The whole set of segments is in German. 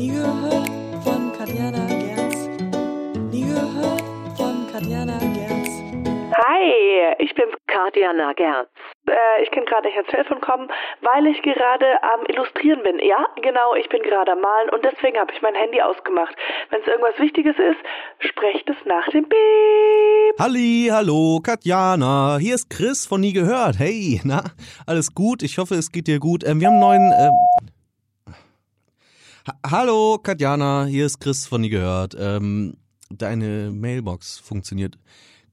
Nie gehört von Katjana Gerz. Nie gehört von Katjana Gerz. Hi, ich bin's Katjana Gerz. Äh, ich kann gerade nicht ans Telefon kommen, weil ich gerade am Illustrieren bin. Ja, genau, ich bin gerade am Malen und deswegen habe ich mein Handy ausgemacht. Wenn es irgendwas Wichtiges ist, sprecht es nach dem Piep. Halli, hallo, Katjana. Hier ist Chris von Nie gehört. Hey, na, alles gut? Ich hoffe, es geht dir gut. Ähm, wir haben einen neuen. Ähm hallo, Katjana. Hier ist Chris von Nie gehört. Ähm, deine Mailbox funktioniert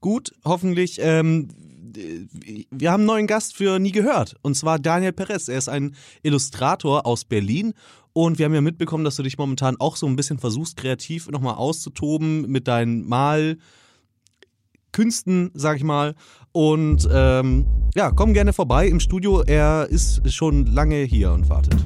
gut, hoffentlich. Ähm, wir haben einen neuen Gast für Nie gehört. Und zwar Daniel Perez. Er ist ein Illustrator aus Berlin. Und wir haben ja mitbekommen, dass du dich momentan auch so ein bisschen versuchst, kreativ nochmal auszutoben mit deinen Malkünsten, sag ich mal. Und ähm, ja, komm gerne vorbei im Studio. Er ist schon lange hier und wartet.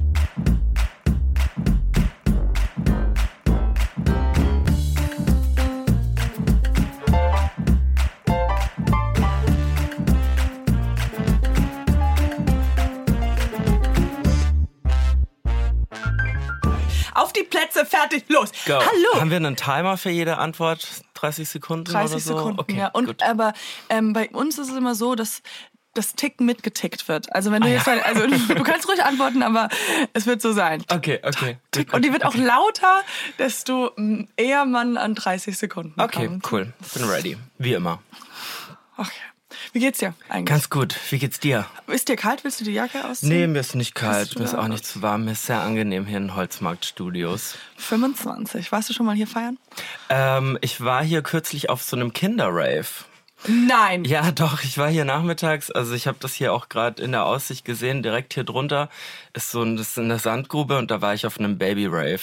Fertig, los. Go. Hallo. Haben wir einen Timer für jede Antwort? 30 Sekunden 30 oder so? Sekunden, okay, ja. Und gut. aber ähm, bei uns ist es immer so, dass das Ticken mitgetickt wird. Also wenn du Ah, jetzt, ja. also du kannst ruhig antworten, aber es wird so sein. Okay, okay. Tick. Und die wird auch lauter, desto mm, eher man an 30 Sekunden Okay, kommt. cool. Bin ready. Wie immer. Okay. Wie geht's dir eigentlich? Ganz gut. Wie geht's dir? ist dir kalt? Willst du die Jacke ausziehen? Nee, mir ist nicht kalt. Mir ist auch nicht zu warm. Mir ist sehr angenehm hier in Holzmarkt-Studios. 25. Warst du schon mal hier feiern? Ähm, ich war hier kürzlich auf so einem Kinderrave. Nein. Ja, doch, ich war hier nachmittags, also ich habe das hier auch gerade in der Aussicht gesehen, direkt hier drunter ist so ein, das ist eine Sandgrube und da war ich auf einem Baby-Rave.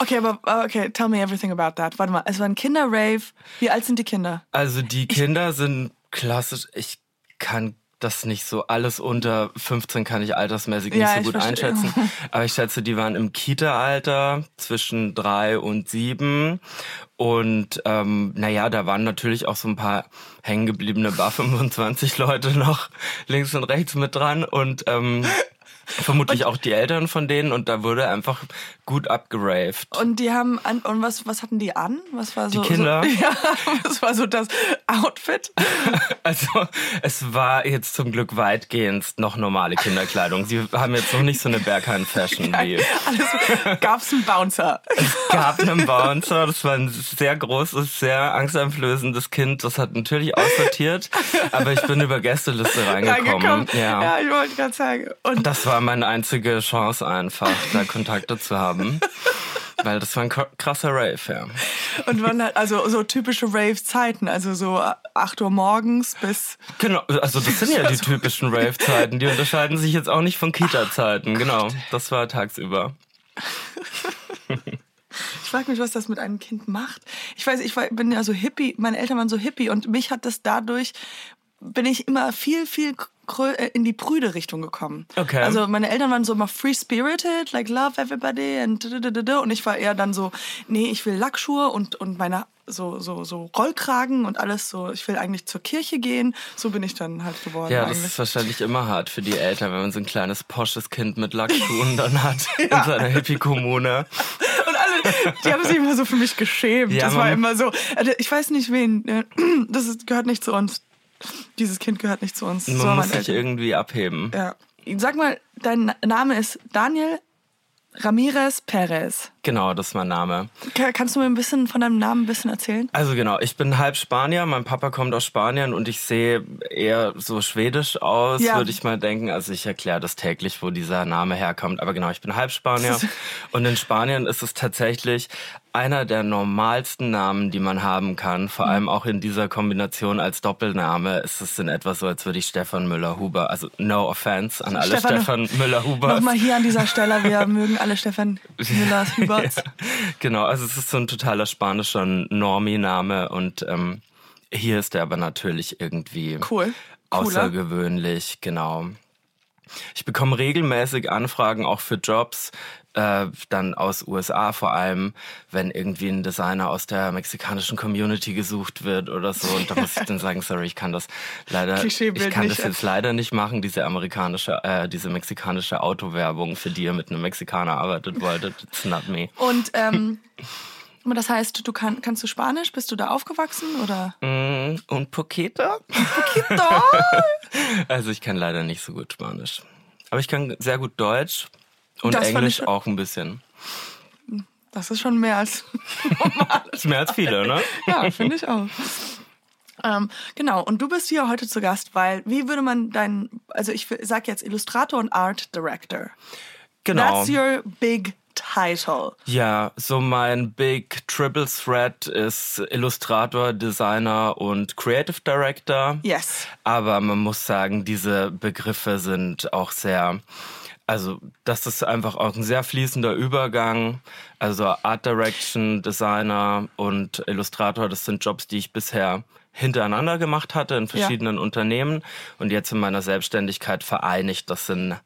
Okay, aber okay, tell me everything about that. Warte mal, es war ein Kinderrave. Wie alt sind die Kinder? Also die Kinder sind klassisch, ich kann das nicht so, alles unter 15 kann ich altersmäßig nicht Ja, so gut einschätzen. Aber ich schätze, die waren im Kita-Alter zwischen drei und sieben. Und ähm, naja, da waren natürlich auch so ein paar hängengebliebene Bar 25 Leute noch links und rechts mit dran. Und ähm, vermutlich auch die Eltern von denen. Und da wurde einfach gut abgeraved. Und die haben an, und was was hatten die an? Was war so Kinder? So, ja, was war so das Outfit? Also es war jetzt zum Glück weitgehend noch normale Kinderkleidung. Sie haben jetzt noch nicht so eine Berghain-Fashion wie... Alles gab's einen Bouncer. Es gab einen Bouncer, das war ein sehr großes, sehr angsteinflößendes Kind. Das hat natürlich aussortiert, aber ich bin über Gästeliste reingekommen. Reingekommen. Ja. ja, ich wollte gerade sagen. Und Das war meine einzige Chance einfach, da Kontakte zu haben. Weil das war ein kr- krasser Rave, ja. und wann halt, also so typische Rave-Zeiten, also so 8 Uhr morgens bis Genau, also das sind ja die typischen Rave-Zeiten. Die unterscheiden sich jetzt auch nicht von Kita-Zeiten. Genau, das war tagsüber. Ich frage mich, was das mit einem Kind macht. Ich weiß, ich war, bin ja so hippie, meine Eltern waren so hippie und mich hat das dadurch, bin ich immer viel, viel in die prüde Richtung gekommen. Okay. Also meine Eltern waren so immer free spirited, like love everybody and und ich war eher dann so, nee, ich will Lackschuhe und, und meine so, so, so Rollkragen und alles so, ich will eigentlich zur Kirche gehen. So bin ich dann halt geworden Ja, das eigentlich. ist wahrscheinlich immer hart für die Eltern, wenn man so ein kleines posches Kind mit Lackschuhen dann hat in seiner Hippie-Kommune. Und alle, die haben sich immer so für mich geschämt. Ja, das war immer so, also ich weiß nicht wen, äh, das gehört nicht zu uns. Dieses Kind gehört nicht zu uns. Man so muss sich Eltern. irgendwie abheben. Ja. Sag mal, dein Name ist Daniel Ramirez Perez. Genau, das ist mein Name. Ka- Kannst du mir ein bisschen von deinem Namen ein bisschen erzählen? Also genau, ich bin halb Spanier, mein Papa kommt aus Spanien und ich sehe eher so schwedisch aus, Ja. würde ich mal denken. Also ich erkläre das täglich, wo dieser Name herkommt. Aber genau, ich bin halb Spanier. Und in Spanien ist es tatsächlich einer der normalsten Namen, die man haben kann. Vor Mhm. allem auch in dieser Kombination als Doppelname ist es in etwa so, als würde ich Stefan Müller-Huber, also no offense an alle Stefan- Stefan Müller-Hubers. Nochmal hier an dieser Stelle, wir mögen alle Stefan Müllers Hüberts. Genau, also es ist so ein totaler spanischer Normie-Name und ähm, hier ist er aber natürlich irgendwie Cool. Cooler. außergewöhnlich, genau. Ich bekomme regelmäßig Anfragen auch für Jobs, äh, dann aus USA vor allem, wenn irgendwie ein Designer aus der mexikanischen Community gesucht wird oder so. Und da muss ich dann sagen, sorry, ich kann das leider, ich kann das jetzt leider nicht machen, diese amerikanische, äh, diese mexikanische Autowerbung, für die ihr mit einem Mexikaner arbeitet wolltet. It's not me. Und ähm, das heißt, du kann, kannst du Spanisch? Bist du da aufgewachsen oder? Mm, und poquito? Poquito. also ich kann leider nicht so gut Spanisch. Aber ich kann sehr gut Deutsch und das Englisch auch ein bisschen. Das ist schon mehr als normal. ist mehr als viele, ne? ja, finde ich auch. Ähm, genau, und du bist hier heute zu Gast, weil, wie würde man dein, also ich sag jetzt Illustrator und Art Director. Genau. That's your big title. Ja, so mein Big Triple Threat ist Illustrator, Designer und Creative Director. Yes. Aber man muss sagen, diese Begriffe sind auch sehr also das ist einfach auch ein sehr fließender Übergang. Also Art Direction, Designer und Illustrator, das sind Jobs, die ich bisher hintereinander gemacht hatte in verschiedenen ja. Unternehmen und jetzt in meiner Selbstständigkeit vereinigt das in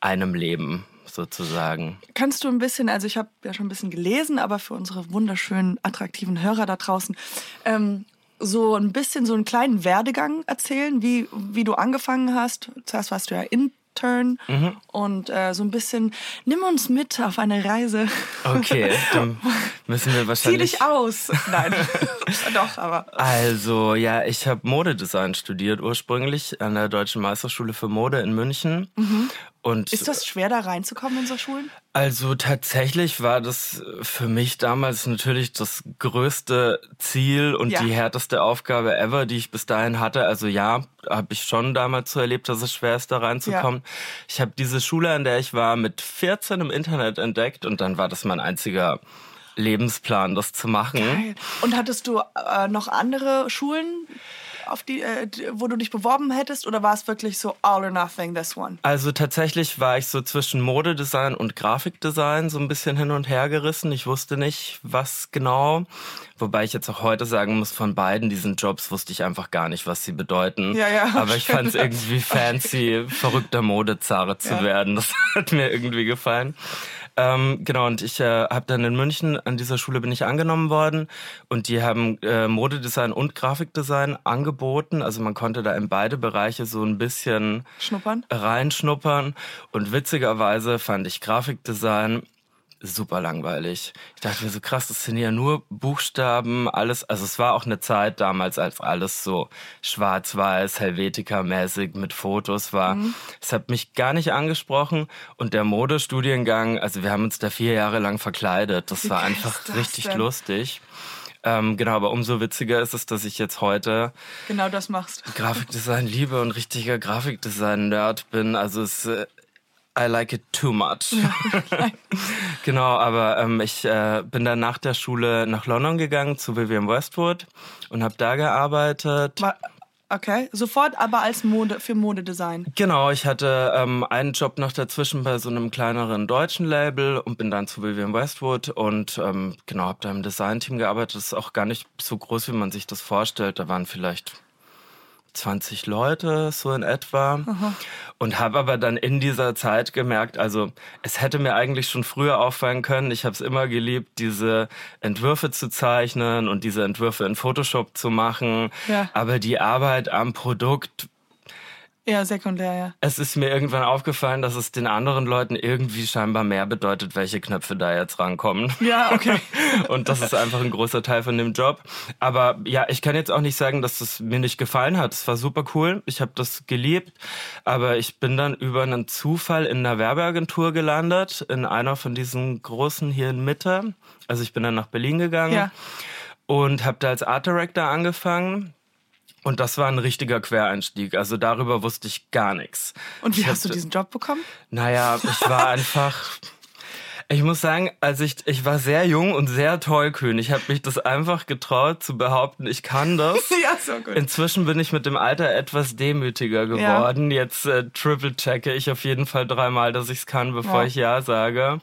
einem Leben sozusagen. Kannst du ein bisschen, also ich habe ja schon ein bisschen gelesen, aber für unsere wunderschönen, attraktiven Hörer da draußen, ähm, so ein bisschen so einen kleinen Werdegang erzählen, wie, wie du angefangen hast. Zuerst warst du ja in Turn mhm. und äh, so ein bisschen, nimm uns mit auf eine Reise. Okay, dann müssen wir wahrscheinlich... Zieh dich aus. Nein, doch, aber... Also, ja, ich habe Modedesign studiert ursprünglich an der Deutschen Meisterschule für Mode in München mhm. Und ist das schwer, da reinzukommen in so Schulen? Also tatsächlich war das für mich damals natürlich das größte Ziel und ja. die härteste Aufgabe ever, die ich bis dahin hatte. Also ja, habe ich schon damals so erlebt, dass es schwer ist, da reinzukommen. Ja. Ich habe diese Schule, an der ich war, mit 14 im Internet entdeckt und dann war das mein einziger Lebensplan, das zu machen. Geil. Und hattest du äh, noch andere Schulen? Auf die, äh, wo du dich beworben hättest oder war es wirklich so all or nothing this one? Also tatsächlich war ich so zwischen Modedesign und Grafikdesign so ein bisschen hin und her gerissen. Ich wusste nicht, was genau. Wobei ich jetzt auch heute sagen muss, von beiden diesen Jobs wusste ich einfach gar nicht, was sie bedeuten. Ja, ja. Aber ich fand es irgendwie fancy, verrückter Modezarre zu ja. werden. Das hat mir irgendwie gefallen. Ähm, genau, und ich äh, habe dann in München, an dieser Schule bin ich angenommen worden und die haben äh, Modedesign und Grafikdesign angeboten. Also man konnte da in beide Bereiche so ein bisschen schnuppern. reinschnuppern. Und witzigerweise fand ich Grafikdesign super langweilig. Ich dachte mir so krass, das sind ja nur Buchstaben, alles. Also es war auch eine Zeit damals, als alles so schwarz-weiß, Helvetica-mäßig mit Fotos war. Mhm. Es hat mich gar nicht angesprochen und der Modestudiengang, also wir haben uns da vier Jahre lang verkleidet. Das Wie war einfach das richtig denn? lustig. Ähm, genau, aber umso witziger ist es, dass ich jetzt heute genau das machst. Grafikdesign liebe und richtiger Grafikdesign-Nerd bin. Also es äh, I like it too much. genau, aber ähm, ich äh, bin dann nach der Schule nach London gegangen zu Vivian Westwood und habe da gearbeitet. Okay, sofort aber als Mode für Modedesign. Genau, ich hatte ähm, einen Job noch dazwischen bei so einem kleineren deutschen Label und bin dann zu Vivian Westwood und ähm, genau habe da im Designteam gearbeitet. Das ist auch gar nicht so groß, wie man sich das vorstellt. Da waren vielleicht 20 Leute, so in etwa. Aha. Und habe aber dann in dieser Zeit gemerkt, also es hätte mir eigentlich schon früher auffallen können. Ich habe es immer geliebt, diese Entwürfe zu zeichnen und diese Entwürfe in Photoshop zu machen. Ja. Aber die Arbeit am Produkt ja, sekundär, ja. Es ist mir irgendwann aufgefallen, dass es den anderen Leuten irgendwie scheinbar mehr bedeutet, welche Knöpfe da jetzt rankommen. Ja, okay. und das ist einfach ein großer Teil von dem Job. Aber ja, ich kann jetzt auch nicht sagen, dass es mir nicht gefallen hat. Es war super cool. Ich habe das geliebt. Aber ich bin dann über einen Zufall in einer Werbeagentur gelandet, in einer von diesen großen hier in Mitte. Also ich bin dann nach Berlin gegangen. Ja. Und habe da als Art Director angefangen und das war ein richtiger Quereinstieg. Also darüber wusste ich gar nichts. Und wie ich hast du diesen Job bekommen? Naja, ich war einfach. Ich muss sagen, also ich, ich war sehr jung und sehr tollkühn. Ich habe mich das einfach getraut zu behaupten, ich kann das. ja, so gut. Inzwischen bin ich mit dem Alter etwas demütiger geworden. Ja. Jetzt äh, triple checke ich auf jeden Fall dreimal, dass ich es kann, bevor ja. ich Ja sage.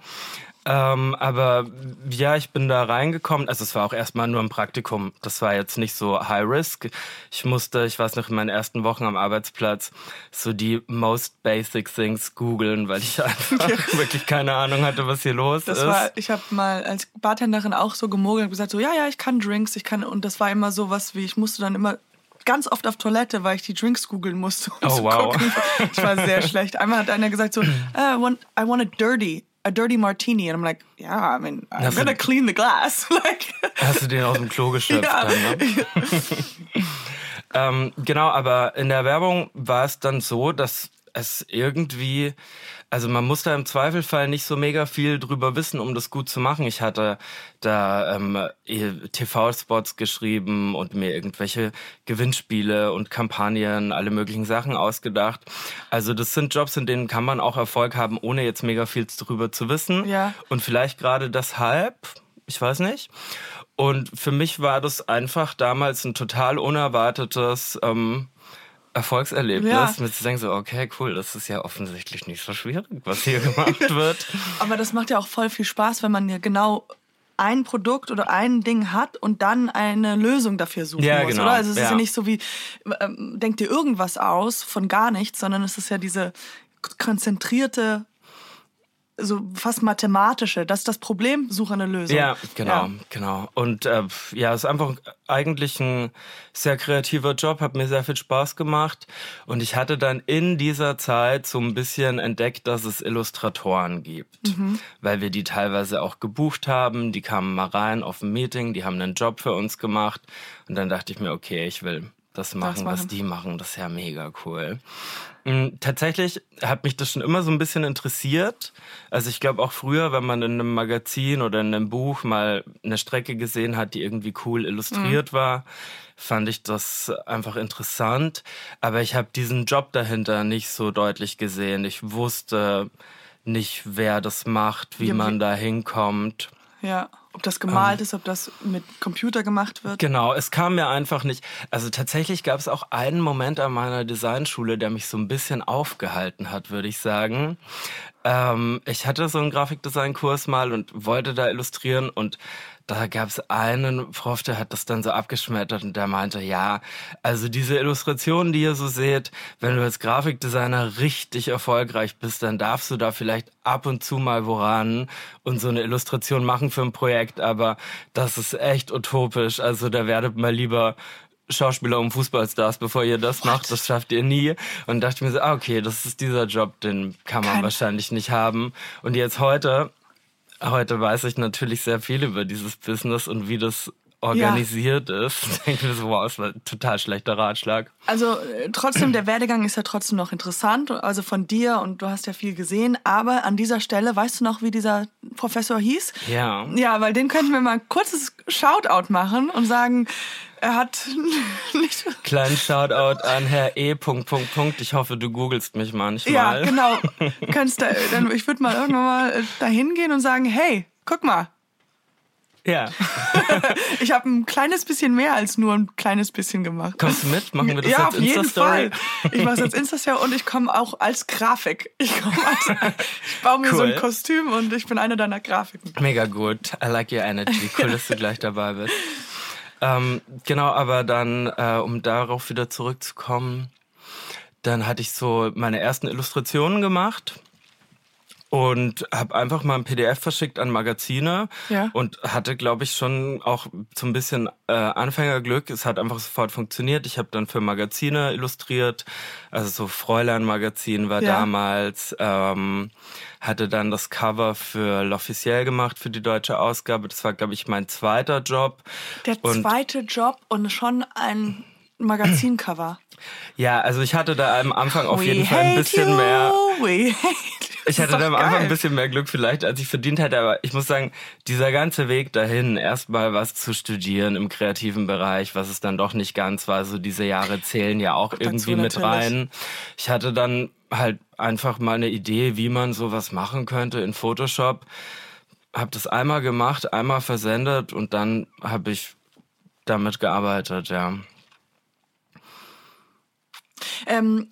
Ähm, aber ja, ich bin da reingekommen. Also es war auch erstmal nur ein Praktikum. Das war jetzt nicht so High Risk. Ich musste, ich weiß noch, in meinen ersten Wochen am Arbeitsplatz so die most basic things googeln, weil ich einfach wirklich keine Ahnung hatte, was hier los Das ist. war, ich habe mal als Bartenderin auch so gemogelt und gesagt so, ja, ja, ich kann Drinks, ich kann, und das war immer so was wie, ich musste dann immer ganz oft auf Toilette, weil ich die Drinks googeln musste. Um Oh, wow. Gucken. Ich war sehr schlecht. Einmal hat einer gesagt so, "Ah, I, want, I want a dirty, a dirty martini. And I'm like, yeah, I mean, I'm Hast du- gonna clean the glass. like, Hast du den aus dem Klo geschöpft Ja. dann, ne? ähm, genau, aber in der Werbung war es dann so, dass es irgendwie, also man muss da im Zweifelfall nicht so mega viel drüber wissen, um das gut zu machen. Ich hatte da ähm, TV-Spots geschrieben und mir irgendwelche Gewinnspiele und Kampagnen, alle möglichen Sachen ausgedacht. Also das sind Jobs, in denen kann man auch Erfolg haben, ohne jetzt mega viel drüber zu wissen. Ja. Und vielleicht gerade deshalb, ich weiß nicht. Und für mich war das einfach damals ein total unerwartetes ähm, Erfolgserlebnis, Ja. mit zu denken so, okay, cool, das ist ja offensichtlich nicht so schwierig, was hier gemacht wird. Aber das macht ja auch voll viel Spaß, wenn man ja genau ein Produkt oder ein Ding hat und dann eine Lösung dafür suchen Ja, muss, genau, oder? Also es ist ja. ja nicht so wie, ähm, denk dir irgendwas aus von gar nichts, sondern es ist ja diese konzentrierte, so fast mathematische, das ist das Problem, suche eine Lösung. Ja, genau, genau. Und äh, ja, es ist einfach eigentlich ein sehr kreativer Job, hat mir sehr viel Spaß gemacht. Und ich hatte dann in dieser Zeit so ein bisschen entdeckt, dass es Illustratoren gibt, weil wir die teilweise auch gebucht haben. Die kamen mal rein auf ein Meeting, die haben einen Job für uns gemacht. Und dann dachte ich mir, okay, ich will das machen, was machen. die machen. Das ist ja mega cool. Mm, Tatsächlich hat mich das schon immer so ein bisschen interessiert. Also ich glaube auch früher, wenn man in einem Magazin oder in einem Buch mal eine Strecke gesehen hat, die irgendwie cool illustriert war, fand ich das einfach interessant. Aber ich habe diesen Job dahinter nicht so deutlich gesehen. Ich wusste nicht, wer das macht, wie Ja, wie- man da hinkommt. Ja, ob das gemalt ist, ob das mit Computer gemacht wird. Genau, es kam mir einfach nicht. Also tatsächlich gab es auch einen Moment an meiner Designschule, der mich so ein bisschen aufgehalten hat, würde ich sagen. Ähm, ich hatte so einen Grafikdesign-Kurs mal und wollte da illustrieren und da gab es einen Prof, der hat das dann so abgeschmettert und der meinte, ja, also diese Illustrationen, die ihr so seht, wenn du als Grafikdesigner richtig erfolgreich bist, dann darfst du da vielleicht ab und zu mal woran und so eine Illustration machen für ein Projekt, aber das ist echt utopisch. Also da werdet mal lieber Schauspieler und Fußballstars, bevor ihr das macht. Das schafft ihr nie. Und dachte mir so, ah, okay, das ist dieser Job, den kann man Kein- wahrscheinlich nicht haben. Und jetzt heute, heute weiß ich natürlich sehr viel über dieses Business und wie das organisiert ist. Denke mir so, wow, das war ein total schlechter Ratschlag. Also äh, trotzdem, der Werdegang ist ja trotzdem noch interessant, also von dir und du hast ja viel gesehen, aber an dieser Stelle, weißt du noch, wie dieser Professor hieß? Ja. Ja, weil den könnten wir mal ein kurzes Shoutout machen und sagen, er hat nicht... Kleinen Shoutout an Herr E. Punkt, Punkt, Punkt. Ich hoffe, du googelst mich manchmal. Ja, genau. Kannst da, dann, ich würde mal irgendwann mal äh, dahin gehen und sagen, hey, guck mal, Ja. ich habe ein kleines bisschen mehr als nur ein kleines bisschen gemacht. Kommst du mit? Machen wir das ja, jeden Insta-Story? Fall. Ich mache als Insta-Story und ich komme auch als Grafik. Ich, als, ich baue mir so Cool. ein Kostüm und ich bin eine deiner Grafiken. Mega gut. I like your energy. Cool, dass du gleich dabei bist. Ähm, genau, aber dann, äh, um darauf wieder zurückzukommen, dann hatte ich so meine ersten Illustrationen gemacht und habe einfach mal ein PDF verschickt an Magazine Ja. und hatte, glaube ich, schon auch so ein bisschen äh, Anfängerglück. Es hat einfach sofort funktioniert. Ich habe dann für Magazine illustriert, also so Fräulein-Magazin war Ja. damals, ähm, hatte dann das Cover für L'Officiel gemacht für die deutsche Ausgabe. Das war, glaube ich, mein zweiter Job. Der Und- zweite Job und schon ein Magazincover. Ja, also ich hatte da am Anfang auf We jeden Fall ein bisschen you, mehr. Ich hatte da am Anfang ein bisschen mehr Glück vielleicht, als ich verdient hätte, aber ich muss sagen, dieser ganze Weg dahin, erstmal was zu studieren im kreativen Bereich, was es dann doch nicht ganz war, so diese Jahre zählen ja auch irgendwie mit natürlich. rein. Ich hatte dann halt einfach mal eine Idee, wie man sowas machen könnte in Photoshop. Hab das einmal gemacht, einmal versendet und dann habe ich damit gearbeitet, ja. Ähm,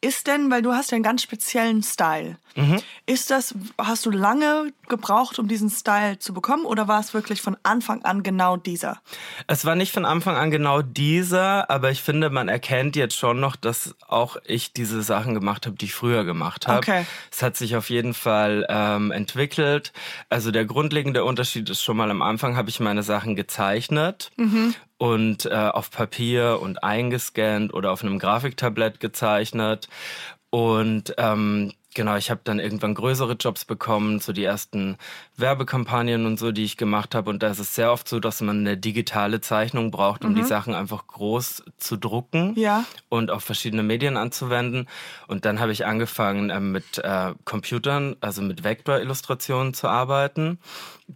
Ist denn, weil du hast ja einen ganz speziellen Style. Mhm. Ist das, hast du lange gebraucht, um diesen Style zu bekommen oder war es wirklich von Anfang an genau dieser? Es war nicht von Anfang an genau dieser, aber ich finde, man erkennt jetzt schon noch, dass auch ich diese Sachen gemacht habe, die ich früher gemacht habe. Okay. Es hat sich auf jeden Fall ähm, entwickelt. Also der grundlegende Unterschied ist schon mal am Anfang habe ich meine Sachen gezeichnet und äh, auf Papier und eingescannt oder auf einem Grafiktablett gezeichnet. Und ähm, genau, ich habe dann irgendwann größere Jobs bekommen, so die ersten Werbekampagnen und so, die ich gemacht habe. Und da ist es sehr oft so, dass man eine digitale Zeichnung braucht, um die Sachen einfach groß zu drucken Ja. und auf verschiedene Medien anzuwenden. Und dann habe ich angefangen äh, mit äh, Computern, also mit Vektorillustrationen zu arbeiten.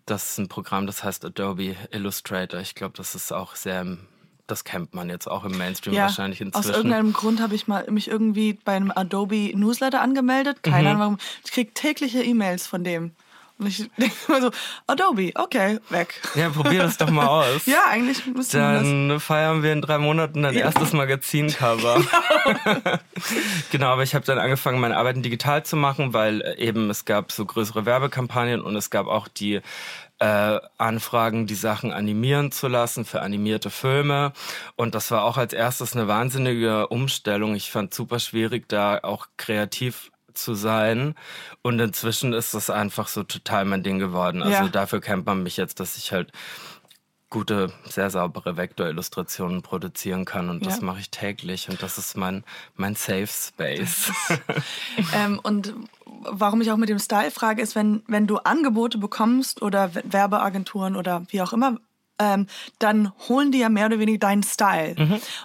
Das ist ein Programm, das heißt Adobe Illustrator. Ich glaube, das ist auch sehr, im- das kennt man jetzt auch im Mainstream wahrscheinlich Aus inzwischen. irgendeinem Grund habe ich mal mich irgendwie bei einem Adobe Newsletter angemeldet. Mhm. Keine Ahnung warum. Ich kriege tägliche E-Mails von dem. Und ich denke immer so, Adobe, okay, weg. Ja, probier das doch mal aus. Ja, eigentlich müsste das. Dann feiern wir in drei Monaten dein erstes Magazincover. genau, aber ich habe dann angefangen, meine Arbeiten digital zu machen, weil äh, eben es gab so größere Werbekampagnen und es gab auch die äh, Anfragen, die Sachen animieren zu lassen für animierte Filme. Und das war auch als erstes eine wahnsinnige Umstellung. Ich fand super schwierig, da auch kreativ zu sein. Und inzwischen ist das einfach so total mein Ding geworden. Also Ja. dafür kennt man mich jetzt, dass ich halt gute, sehr saubere Vektorillustrationen produzieren kann und das Ja. mache ich täglich und das ist mein, mein Safe Space. Ähm, und warum ich auch mit dem Style frage, ist, wenn, wenn du Angebote bekommst oder Werbeagenturen oder wie auch immer, ähm, dann holen die ja mehr oder weniger deinen Style.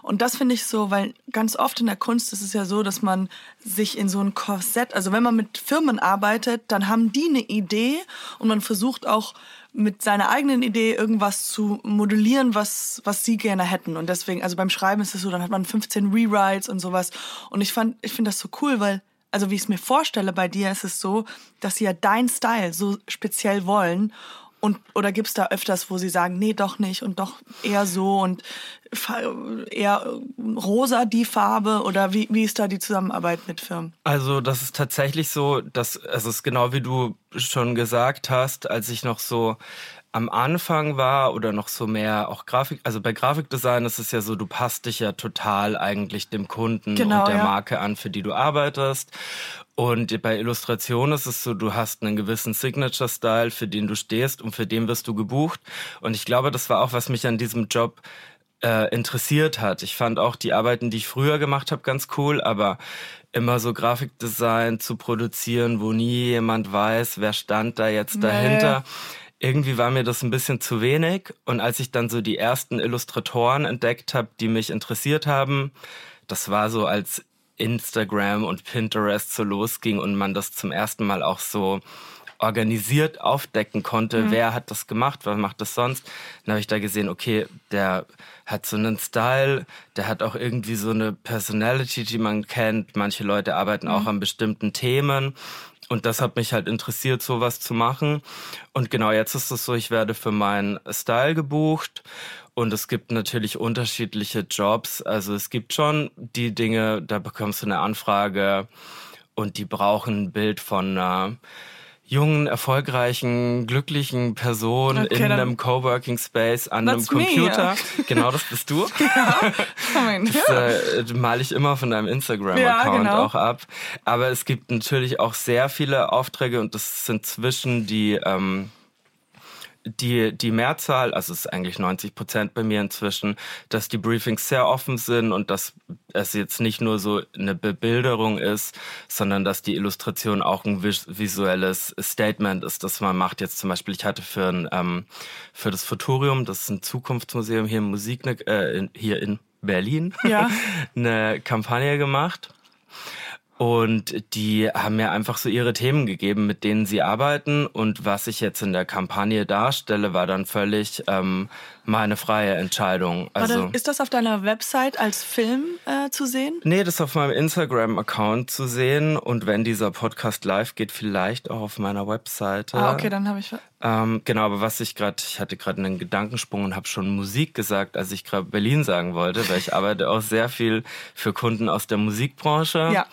Und das finde ich so, weil ganz oft in der Kunst ist es ja so, dass man sich in so ein Korsett, also wenn man mit Firmen arbeitet, dann haben die eine Idee und man versucht auch mit seiner eigenen Idee irgendwas zu modellieren, was, was sie gerne hätten. Und deswegen, also beim Schreiben ist es so, dann hat man 15 Rewrites und sowas. Und ich fand, ich finde das so cool, weil, also wie ich es mir vorstelle, bei dir ist es so, dass sie ja dein Style so speziell wollen. Und, oder gibt's da öfters, wo sie sagen, nee, doch nicht und doch eher so und eher rosa die Farbe oder wie, wie ist da die Zusammenarbeit mit Firmen? Also das ist tatsächlich so, dass also es ist genau wie du schon gesagt hast, als ich noch so am Anfang war oder noch so mehr auch Grafik, also bei Grafikdesign ist es ja so, du passt dich ja total eigentlich dem Kunden Genau, und der ja. Marke an, für die du arbeitest. Und bei Illustration ist es so, du hast einen gewissen Signature-Style, für den du stehst und für den wirst du gebucht. Und ich glaube, das war auch, was mich an diesem Job äh, interessiert hat. Ich fand auch die Arbeiten, die ich früher gemacht habe, ganz cool, aber immer so Grafikdesign zu produzieren, wo nie jemand weiß, wer stand da jetzt dahinter. Irgendwie war mir das ein bisschen zu wenig. Und als ich dann so die ersten Illustratoren entdeckt habe, die mich interessiert haben, das war so als Instagram und Pinterest so losging und man das zum ersten Mal auch so organisiert aufdecken konnte, wer hat das gemacht, wer macht das sonst. Dann habe ich da gesehen, okay, der hat so einen Style, der hat auch irgendwie so eine Personality, die man kennt. Manche Leute arbeiten auch an bestimmten Themen. Und das hat mich halt interessiert, sowas zu machen. Und genau jetzt ist es so, ich werde für meinen Style gebucht. Und es gibt natürlich unterschiedliche Jobs. Also es gibt schon die Dinge, da bekommst du eine Anfrage und die brauchen ein Bild von einer jungen, erfolgreichen, glücklichen Person Okay, in einem Coworking Space an einem That's me, Computer. ja. Genau, das bist du. Das äh, male ich immer von deinem Instagram-Account Ja, genau. auch ab. Aber es gibt natürlich auch sehr viele Aufträge und das sind zwischen die ähm, die, die Mehrzahl, also es ist eigentlich 90 Prozent bei mir inzwischen, dass die Briefings sehr offen sind und dass es jetzt nicht nur so eine Bebilderung ist, sondern dass die Illustration auch ein vis visuelles Statement ist, das man macht. Jetzt zum Beispiel, ich hatte für, ein, ähm, für das Futurium, das ist ein Zukunftsmuseum hier in Musik, äh, in, hier in Berlin, Ja. eine Kampagne gemacht. Und die haben mir einfach so ihre Themen gegeben, mit denen sie arbeiten. Und was ich jetzt in der Kampagne darstelle, war dann völlig ähm, meine freie Entscheidung. Also, Warte, ist das auf deiner Website als Film äh, zu sehen? nee, das ist auf meinem Instagram-Account zu sehen. Und wenn dieser Podcast live geht, vielleicht auch auf meiner Webseite. Ah, okay, dann habe ich. Ähm, genau, aber was ich gerade, ich hatte gerade einen Gedankensprung und habe schon Musik gesagt, als ich gerade Berlin sagen wollte, weil ich arbeite auch sehr viel für Kunden aus der Musikbranche. Ja.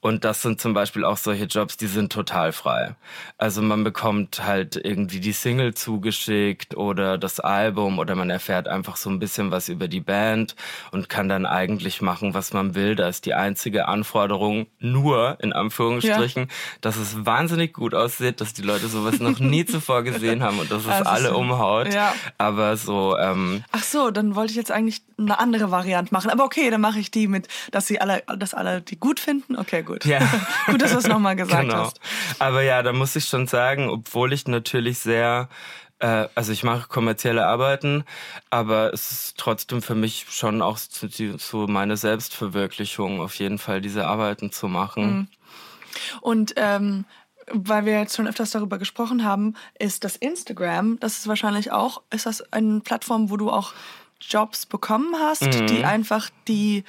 Und das sind zum Beispiel auch solche Jobs, die sind total frei. Also man bekommt halt irgendwie die Single zugeschickt oder das Album oder man erfährt einfach so ein bisschen was über die Band und kann dann eigentlich machen, was man will. Da ist die einzige Anforderung nur, in Anführungsstrichen, dass es wahnsinnig gut aussieht, dass die Leute sowas noch nie zuvor gesehen haben und dass es Also alle so- umhaut. Ja. Aber so, ähm, Ach so, dann wollte ich jetzt eigentlich eine andere Variante machen. Aber okay, dann mache ich die mit, dass sie alle, dass alle die gut finden. Okay, gut. Ja. gut, dass du es nochmal gesagt genau. hast. Aber ja, da muss ich schon sagen, obwohl ich natürlich sehr äh, also ich mache kommerzielle Arbeiten, aber es ist trotzdem für mich schon auch so, die- so meine Selbstverwirklichung, auf jeden Fall diese Arbeiten zu machen. Und ähm, weil wir jetzt schon öfters darüber gesprochen haben, ist das Instagram, das ist wahrscheinlich auch, ist das eine Plattform, wo du auch Jobs bekommen hast, die einfach die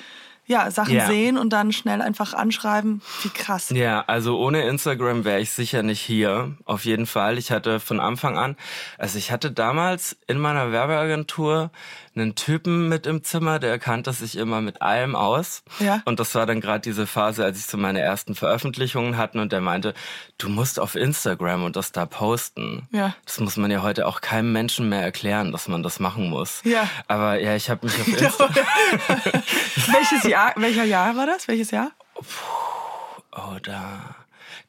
ja, Sachen. Ja. sehen und dann schnell einfach anschreiben. Wie krass. Ja, also ohne Instagram wäre ich sicher nicht hier. Auf jeden Fall. Ich hatte von Anfang an, also ich hatte damals in meiner Werbeagentur einen Typen mit im Zimmer, der kannte sich immer mit allem aus. Ja. Und das war dann gerade diese Phase, als ich so meine ersten Veröffentlichungen hatten und der meinte, du musst auf Instagram und das da posten. Ja. Das muss man ja heute auch keinem Menschen mehr erklären, dass man das machen muss. Ja. Aber ja, ich habe mich auf Instagram. Welches Jahr, welcher Jahr war das? Welches Jahr? Oh, da.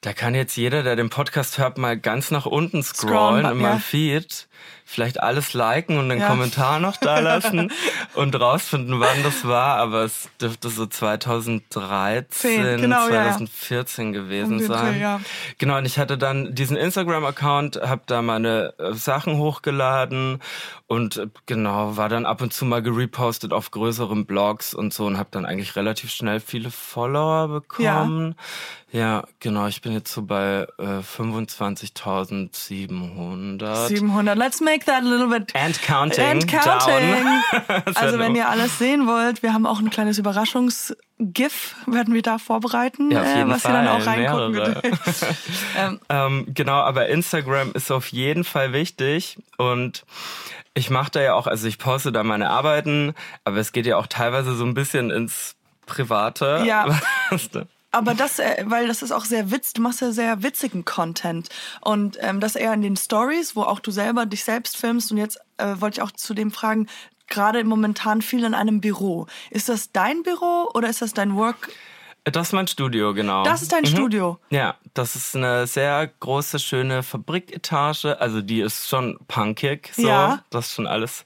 Da kann jetzt jeder, der den Podcast hört, mal ganz nach unten scrollen Scrollen, in ja. meinem Feed. Vielleicht alles liken und einen Ja. Kommentar noch da lassen und rausfinden, wann das war. Aber es dürfte so 2013, Zehn, genau, ja, ja. 2014 gewesen den sein. Genau, und ich hatte dann diesen Instagram-Account, habe da meine äh, Sachen hochgeladen und äh, genau, war dann ab und zu mal gerepostet auf größeren Blogs und so und habe dann eigentlich relativ schnell viele Follower bekommen. Ja, genau, ich bin jetzt so bei äh, 25.700. 700. Let's make that a little bit. And counting. And counting. Also wenn ihr alles sehen wollt, wir haben auch ein kleines Überraschungs-GIF, werden wir da vorbereiten, Ja, äh, was Fall, ihr dann auch reingucken könnt. ähm, Ähm, genau, aber Instagram ist auf jeden Fall wichtig und ich mache da ja auch, also ich poste da meine Arbeiten, aber es geht ja auch teilweise so ein bisschen ins Private. Ja. Aber das, äh, weil das ist auch sehr witz, du machst ja sehr witzigen Content. Und ähm, das eher in den Stories, wo auch du selber dich selbst filmst. Und jetzt äh, wollte ich auch zu dem fragen, gerade momentan viel in einem Büro. Ist das dein Büro oder ist das dein Work? Das ist mein Studio, genau. Das ist dein Studio. Ja, das ist eine sehr große, schöne Fabriketage. Also die ist schon punkig. So. Ja. Das ist schon alles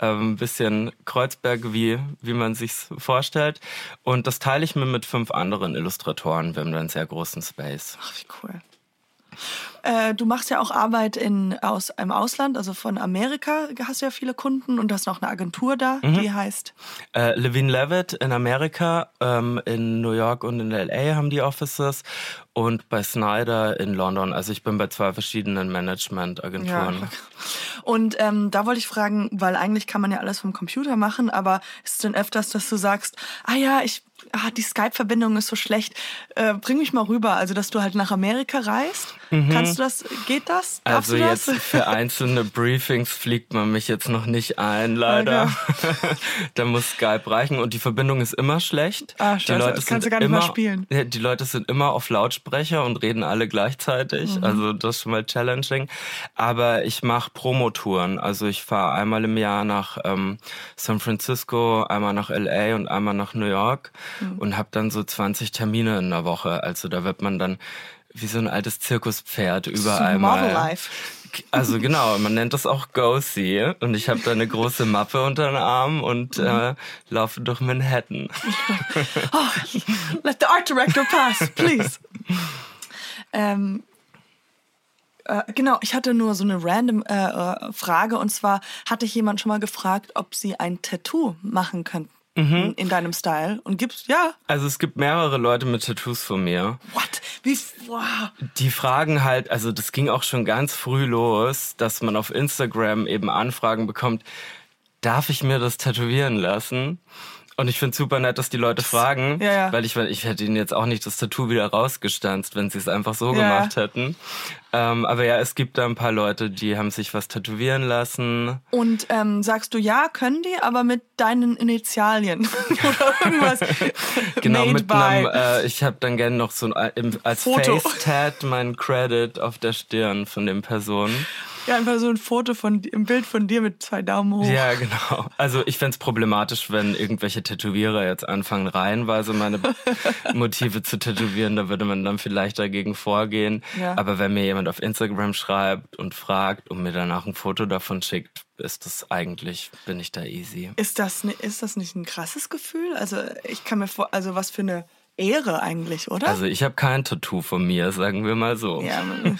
ähm, bisschen Kreuzberg, wie, wie man sich's vorstellt. Und das teile ich mir mit fünf anderen Illustratoren. Wir haben da einen sehr großen Space. Ach, wie cool. Äh, du machst ja auch Arbeit in, aus, im Ausland, also von Amerika hast du ja viele Kunden und du hast noch eine Agentur da, Mhm. die heißt Äh, Levine Levitt in Amerika, ähm, in New York und in LA haben die Offices und bei Snyder in London. Also ich bin bei zwei verschiedenen Management-Agenturen. Und ähm, da wollte ich fragen, weil eigentlich kann man ja alles vom Computer machen, aber ist es denn öfters, dass du sagst, ah ja, ich, ah, die Skype-Verbindung ist so schlecht, äh, bring mich mal rüber. Also, dass du halt nach Amerika reist. Kannst du das, geht das? Darfst Also du das? jetzt für einzelne Briefings fliegt man mich jetzt noch nicht ein, leider. da muss Skype reichen und die Verbindung ist immer schlecht. Ah, die scheiße, das kannst du gar nicht immer, mal spielen. Die Leute sind immer auf Lautsprecher und reden alle gleichzeitig. Mhm. Also das ist schon mal challenging. Aber ich mache Promotouren. Also ich fahre einmal im Jahr nach ähm, San Francisco, einmal nach LA und einmal nach New York Mhm. und habe dann so 20 Termine in der Woche. Also da wird man dann wie so ein altes Zirkuspferd überall mal. Model Life. Also genau, man nennt das auch Go-See und ich habe da eine große Mappe unter den Arm und Mhm. äh, laufe durch Manhattan. Let the art director pass, please. ähm, äh, genau, ich hatte nur so eine random äh, äh, Frage und zwar hatte ich jemand schon mal gefragt, ob sie ein Tattoo machen könnten Mhm. in deinem Style und gibt's ja. Also es gibt mehrere Leute mit Tattoos von mir. What? Wie wow. Die fragen halt, also das ging auch schon ganz früh los, dass man auf Instagram eben Anfragen bekommt, darf ich mir das tätowieren lassen? Und ich finde super nett, dass die Leute fragen, Ja, ja. weil ich, ich hätte ihnen jetzt auch nicht das Tattoo wieder rausgestanzt, wenn sie es einfach so Ja. gemacht hätten. Ähm, aber ja, es gibt da ein paar Leute, die haben sich was tätowieren lassen. Und ähm, sagst du ja, können die, aber mit deinen Initialien oder irgendwas. Genau, made mit by. einem, äh, ich habe dann gerne noch so ein, äh, als. Face-Tat mein Credit auf der Stirn von den Personen. Ja, einfach so ein Foto von ein Bild von dir mit zwei Daumen hoch. Ja, genau. Also ich fänd's problematisch, wenn irgendwelche Tätowierer jetzt anfangen, reihenweise meine Motive zu tätowieren. Da würde man dann vielleicht dagegen vorgehen. Ja. Aber wenn mir jemand auf Instagram schreibt und fragt und mir danach ein Foto davon schickt, ist das eigentlich, bin ich da easy. Ist das, ist das nicht ein krasses Gefühl? Also ich kann mir vor, also was für eine Ehre eigentlich, oder? Also ich habe kein Tattoo von mir, sagen wir mal so. ja.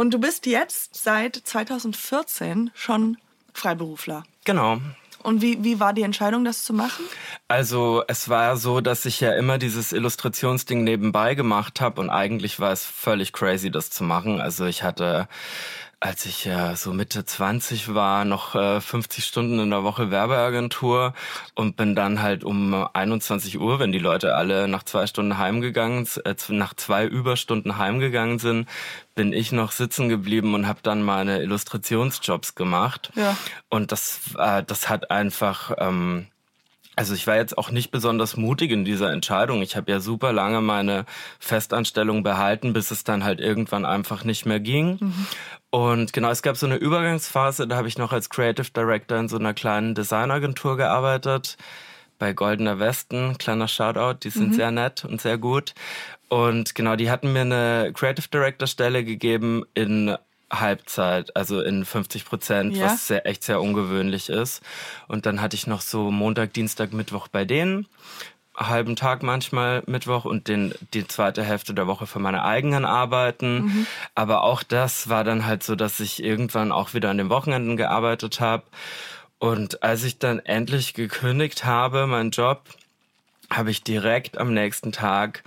Und du bist jetzt seit 2014 schon Freiberufler. Genau. Und wie, wie war die Entscheidung, das zu machen? Also es war so, dass ich ja immer dieses Illustrationsding nebenbei gemacht habe und eigentlich war es völlig crazy, das zu machen. Also ich hatte, als ich ja so Mitte 20 war, noch äh, 50 Stunden in der Woche Werbeagentur und bin dann halt um 21 Uhr, wenn die Leute alle nach zwei Stunden heimgegangen, äh, nach zwei Überstunden heimgegangen sind, bin ich noch sitzen geblieben und habe dann meine Illustrationsjobs gemacht. Ja. Und das, äh, das hat einfach ähm, also ich war jetzt auch nicht besonders mutig in dieser Entscheidung. Ich habe ja super lange meine Festanstellung behalten, bis es dann halt irgendwann einfach nicht mehr ging. Und genau, es gab so eine Übergangsphase, da habe ich noch als Creative Director in so einer kleinen Designagentur gearbeitet. Bei Goldener Westen, kleiner Shoutout, die sind sehr nett und sehr gut. Und genau, die hatten mir eine Creative Director Stelle gegeben in Halbzeit, also in 50 Prozent, Ja. was sehr, echt sehr ungewöhnlich ist. Und dann hatte ich noch so Montag, Dienstag, Mittwoch bei denen, halben Tag manchmal Mittwoch und den, die zweite Hälfte der Woche für meine eigenen Arbeiten. Aber auch das war dann halt so, dass ich irgendwann auch wieder an den Wochenenden gearbeitet habe. Und als ich dann endlich gekündigt habe, meinen Job, habe ich direkt am nächsten Tag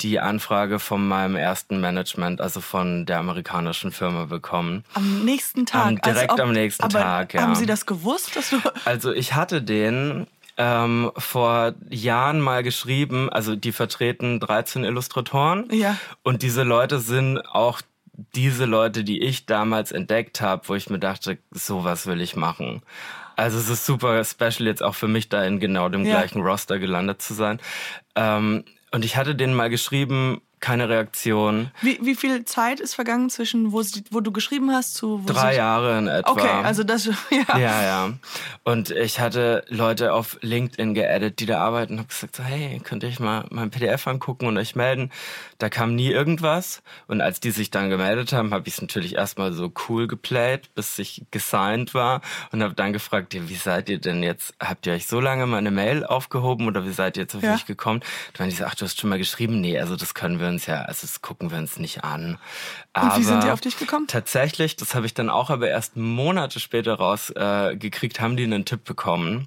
die Anfrage von meinem ersten Management, also von der amerikanischen Firma bekommen. Am nächsten Tag. Am- direkt am nächsten Tag, ja. Haben Sie das gewusst, dass du. Also ich hatte den ähm, vor Jahren mal geschrieben, also die vertreten 13 Illustratoren. Ja. Und diese Leute sind auch diese Leute, die ich damals entdeckt habe, wo ich mir dachte, sowas will ich machen. Also es ist super special jetzt auch für mich da in genau dem Ja. gleichen Roster gelandet zu sein. Ähm, und ich hatte denen mal geschrieben, keine Reaktion. Wie, wie viel Zeit ist vergangen zwischen, wo, sie, wo du geschrieben hast, zu. Wo Drei Jahre in etwa. Okay, also das. Ja. Ja, ja. Und ich hatte Leute auf LinkedIn geaddet, die da arbeiten und habe gesagt, so, hey, könnte ich mal mein PDF angucken und euch melden? Da kam nie irgendwas. Und als die sich dann gemeldet haben, habe ich es natürlich erstmal so cool geplayt, bis ich gesigned war und habe dann gefragt, ja, wie seid ihr denn jetzt? Habt ihr euch so lange meine Mail aufgehoben oder wie seid ihr jetzt auf Ja. mich gekommen? Dann die so, ach, du hast schon mal geschrieben? Nee, also das können wir uns ja, also das gucken wir uns nicht an. Und wie sind die Aber auf dich gekommen? Tatsächlich, das habe ich dann auch aber erst Monate später rausgekriegt, äh, gekriegt, haben die einen Tipp bekommen.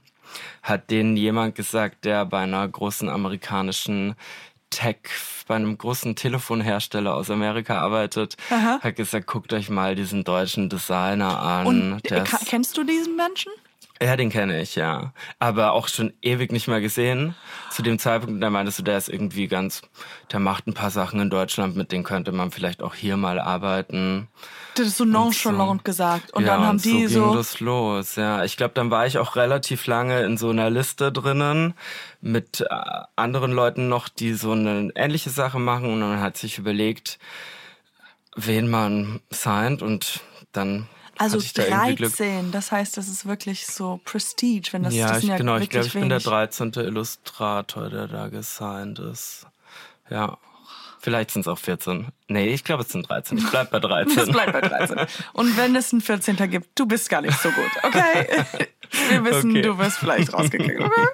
Hat denen jemand gesagt, der bei einer großen amerikanischen Tech, bei einem großen Telefonhersteller aus Amerika arbeitet, Aha. hat gesagt, guckt euch mal diesen deutschen Designer an. Und äh, kennst du diesen Menschen? Ja, den kenne ich, ja. Aber auch schon ewig nicht mehr gesehen. Zu dem Zeitpunkt, da meintest du, der ist irgendwie ganz, der macht ein paar Sachen in Deutschland, mit denen könnte man vielleicht auch hier mal arbeiten. Das ist so nonchalant gesagt. Und ja, dann haben und die so ging so. das los, ja. Ich glaube, dann war ich auch relativ lange in so einer Liste drinnen mit äh, anderen Leuten noch, die so eine ähnliche Sache machen und man hat sich überlegt, wen man signed und dann Also hatte ich da irgendwie Glück. 13, das heißt, das ist wirklich so Prestige, wenn das, ja, das ich, ja genau, ich glaube, ich bin der wenig. 13. Illustrator, der da gesigned ist. Ja. Vielleicht sind es auch 14. Nee, ich glaube, es sind 13. Ich bleib bei 13. Das bleibt bei 13. Und wenn es einen 14. gibt, du bist gar nicht so gut, okay? Wir wissen, Okay. du wirst vielleicht rausgekriegt, okay?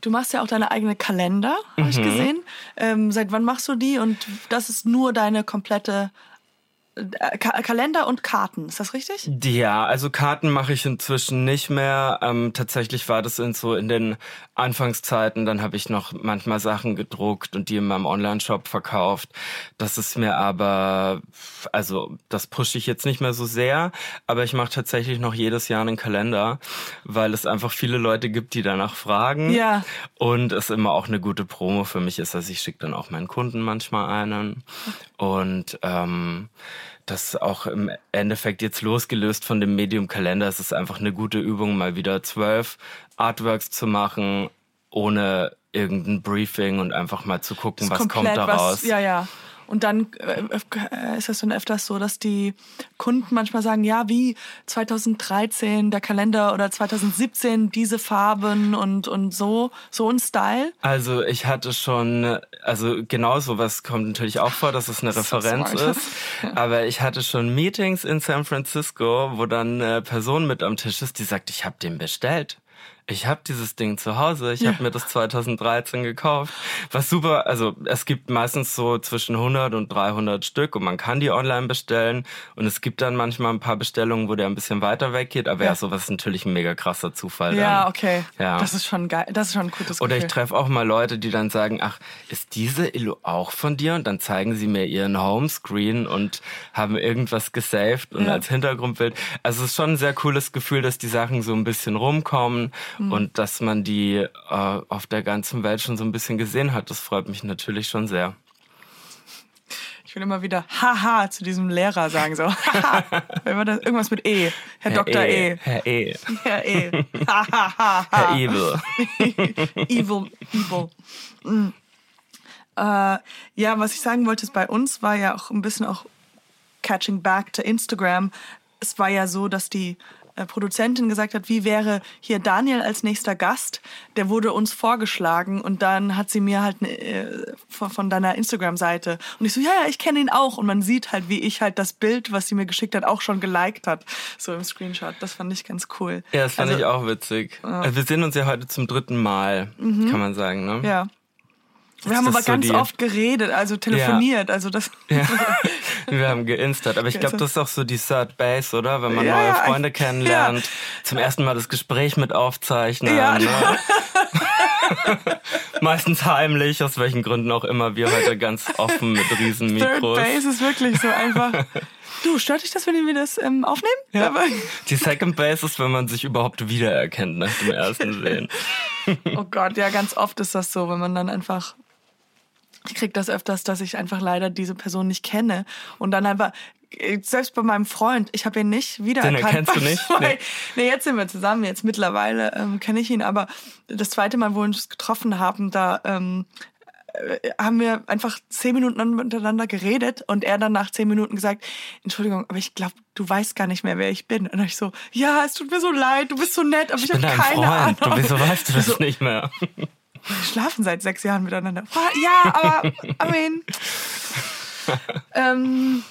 Du machst ja auch deine eigene Kalender, habe ich Mhm. gesehen. Ähm, seit wann machst du die? Und das ist nur deine komplette Ka Kalender und Karten, ist das richtig? Ja, also Karten mache ich inzwischen nicht mehr. Ähm, tatsächlich war das in so in den Anfangszeiten, dann habe ich noch manchmal Sachen gedruckt und die in meinem Online-Shop verkauft. Das ist mir aber, also das pushe ich jetzt nicht mehr so sehr, aber ich mache tatsächlich noch jedes Jahr einen Kalender, weil es einfach viele Leute gibt, die danach fragen. Ja. Und es immer auch eine gute Promo für mich ist. Also ich schicke dann auch meinen Kunden manchmal einen. Und ähm, das auch im Endeffekt jetzt losgelöst von dem Medium Kalender. Es ist einfach eine gute Übung, mal wieder zwölf Artworks zu machen, ohne irgendein Briefing und einfach mal zu gucken, was kommt daraus. Was, ja, ja. Und dann äh, äh, ist es dann öfters so, dass die Kunden manchmal sagen, ja, wie 2013 der Kalender oder 2017 diese Farben und, und so, so ein Style. Also ich hatte schon, also genau sowas kommt natürlich auch vor, dass es eine So Referenz smart. ist. Aber ich hatte schon Meetings in San Francisco, wo dann eine Person mit am Tisch ist, die sagt, ich habe den bestellt. Ich habe dieses Ding zu Hause. Ich habe mir das 2013 gekauft. Was super, also es gibt meistens so zwischen 100 und 300 Stück und man kann die online bestellen. Und es gibt dann manchmal ein paar Bestellungen, wo der ein bisschen weiter weg geht. Aber ja, Ja. sowas ist natürlich ein mega krasser Zufall. Ja, dann. okay. Ja. Das ist schon geil. Das ist schon ein gutes Oder ich Gefühl. treffe auch mal Leute, die dann sagen, ach, ist diese Illu auch von dir? Und dann zeigen sie mir ihren Homescreen und haben irgendwas gesaved und Ja. als Hintergrundbild. Also es ist schon ein sehr cooles Gefühl, dass die Sachen so ein bisschen rumkommen Mhm. und dass man die äh, auf der ganzen Welt schon so ein bisschen gesehen hat. Das freut mich natürlich schon sehr. Ich will immer wieder Haha zu diesem Lehrer sagen, so. Haha. Wenn man das, irgendwas mit E. Herr, Dr. E. Herr E. Herr E. Hahaha. Herr Evil. evil, evil. Mm. Äh, ja, was ich sagen wollte, ist bei uns war ja auch ein bisschen auch catching back to Instagram. Es war ja so, dass die Produzentin gesagt hat, wie wäre hier Daniel als nächster Gast? Der wurde uns vorgeschlagen und dann hat sie mir halt ne, äh, von, von deiner Instagram-Seite und ich so, ja, ja, ich kenne ihn auch und man sieht halt, wie ich halt das Bild, was sie mir geschickt hat, auch schon geliked hat, so im Screenshot. Das fand ich ganz cool. Ja, das fand Also, ich auch witzig. Also wir sehen uns ja heute zum dritten Mal, kann man sagen, ne? Mhm. Ja. Wir haben aber so ganz die- oft geredet, also telefoniert, also das. Ja. Wir haben geinstert. Aber ich glaube, das ist auch so die Third Base, oder? Wenn man Ja, neue ja, Freunde kennenlernt, zum ersten Mal das Gespräch mit aufzeichnen. Ja. Ne? Meistens heimlich, aus welchen Gründen auch immer. Wir heute ganz offen mit riesen Third. Base ist wirklich so einfach. Du, stört dich das, wenn wir das ähm, aufnehmen? Ja. Aber, Die Second Base ist, wenn man sich überhaupt wiedererkennt nach dem ersten Sehen. oh Gott, ja, ganz oft ist das so, wenn man dann einfach. Ich krieg das öfters, dass ich einfach leider diese Person nicht kenne. Und dann einfach, selbst bei meinem Freund, ich habe ihn nicht wiedererkannt. erkennst du beim nicht? Nee. nee, jetzt sind wir zusammen, jetzt mittlerweile ähm, kenne ich ihn, aber das zweite Mal, wo wir uns getroffen haben, da ähm, äh, haben wir einfach zehn Minuten miteinander geredet und er dann nach zehn Minuten gesagt, Entschuldigung, aber ich glaube, du weißt gar nicht mehr, wer ich bin. Und ich so, ja, es tut mir so leid, du bist so nett, aber ich, Ich habe keine Freund. Ahnung. Du, wieso weißt du das So, nicht mehr? Wir schlafen seit sechs Jahren miteinander. Ja, aber, I mean. ähm,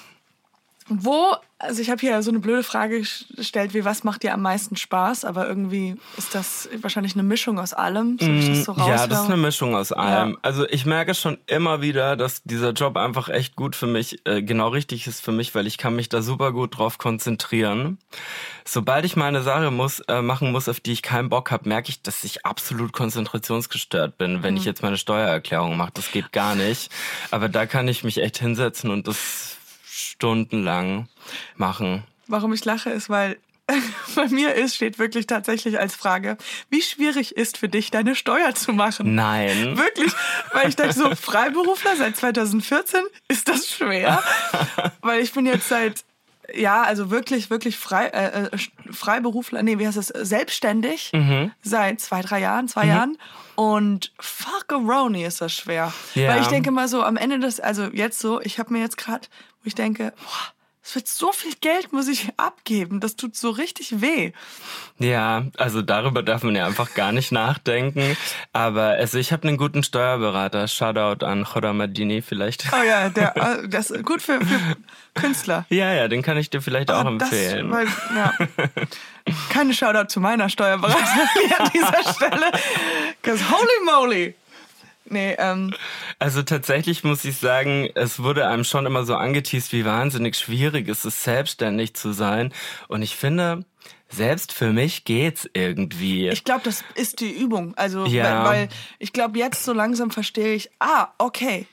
wo, also ich habe hier so eine blöde Frage gestellt, wie was macht dir am meisten Spaß? Aber irgendwie ist das wahrscheinlich eine Mischung aus allem, so wie ich das so Mm, Ja, das ist eine Mischung aus allem. Ja. Also ich merke schon immer wieder, dass dieser Job einfach echt gut für mich, äh, genau richtig ist für mich, weil ich kann mich da super gut drauf konzentrieren. Sobald ich mal eine Sache muss, äh, machen muss, auf die ich keinen Bock habe, merke ich, dass ich absolut konzentrationsgestört bin, wenn ich jetzt meine Steuererklärung mache. Das geht gar nicht. Aber da kann ich mich echt hinsetzen und das stundenlang machen. Warum ich lache, ist, weil bei mir ist, steht wirklich tatsächlich als Frage, wie schwierig ist für dich, deine Steuer zu machen? Nein. Wirklich, weil ich dachte so, Freiberufler seit 2014, ist das schwer? weil ich bin jetzt seit, ja, also wirklich, wirklich frei, äh, äh, Freiberufler, nee, wie heißt das, selbstständig Mhm. seit zwei, drei Jahren, zwei Jahren. Und fuckeroni ist das schwer. Ja. Weil ich denke mal so, am Ende des, also jetzt so, ich habe mir jetzt gerade, wo ich denke, boah, es wird so viel Geld muss ich abgeben, das tut so richtig weh. Ja, also darüber darf man ja einfach gar nicht nachdenken. Aber also ich habe einen guten Steuerberater. Shoutout an Khoda Madini vielleicht. Oh ja, der, äh, das ist gut für, für Künstler. Ja, ja, den kann ich dir vielleicht auch Ah, das- empfehlen. weil, ja. Keine Shoutout zu meiner Steuerberaterin an dieser Stelle. Because holy moly. Nee, ähm, Also tatsächlich muss ich sagen, es wurde einem schon immer so angeteased, wie wahnsinnig schwierig es ist, selbstständig zu sein. Und ich finde, selbst für mich geht's irgendwie. ich glaube, das ist die Übung. Also, Ja. weil, weil ich glaube, jetzt so langsam verstehe ich, ah, okay.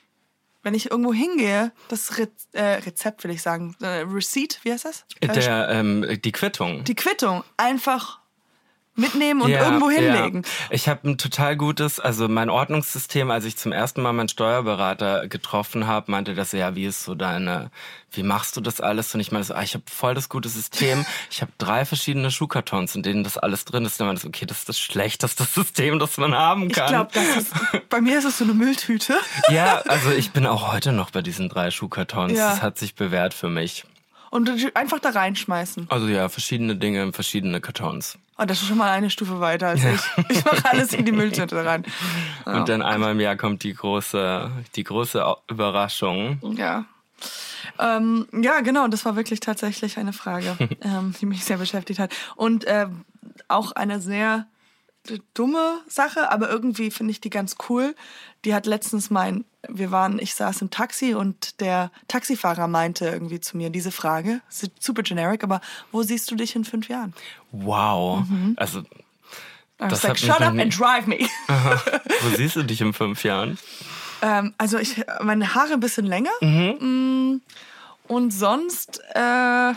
Wenn ich irgendwo hingehe, das Re äh, Rezept will ich sagen, äh, Receipt, wie heißt das? Äh, Der, ähm, die Quittung. die Quittung einfach mitnehmen und Ja, irgendwo hinlegen. Ja. Ich habe ein total gutes, also mein Ordnungssystem, als ich zum ersten Mal meinen Steuerberater getroffen habe, meinte das ja, wie ist so deine, wie machst du das alles? Und ich meine so, ah, ich habe voll das gute System. Ich habe drei verschiedene Schuhkartons, in denen das alles drin ist. Und ich so, okay, das ist das schlechteste System, das man haben Ich kann. glaube, das ist, bei mir ist es so eine Mülltüte. ja, also ich bin auch heute noch bei diesen drei Schuhkartons. Ja. Das hat sich bewährt für mich. Und einfach da reinschmeißen. Also ja, verschiedene Dinge in verschiedene Kartons. Oh, das ist schon mal eine Stufe weiter als ich. Ich mache alles in die Mülltüte rein. Und dann einmal im Jahr kommt die große, die große Überraschung. Ja. Ähm, ja, genau, das war wirklich tatsächlich eine Frage, ähm, die mich sehr beschäftigt hat. Und äh, auch eine sehr dumme Sache, aber irgendwie finde ich die ganz cool. Die hat letztens mein, wir waren, ich saß im Taxi und der Taxifahrer meinte irgendwie zu mir diese Frage, super generic, aber wo siehst du dich in fünf Jahren? Wow. Also, I was Das mich shut up and drive me. wo siehst du dich in fünf Jahren? Ähm, also ich meine Haare ein bisschen länger. Mhm. Mm, Und sonst äh,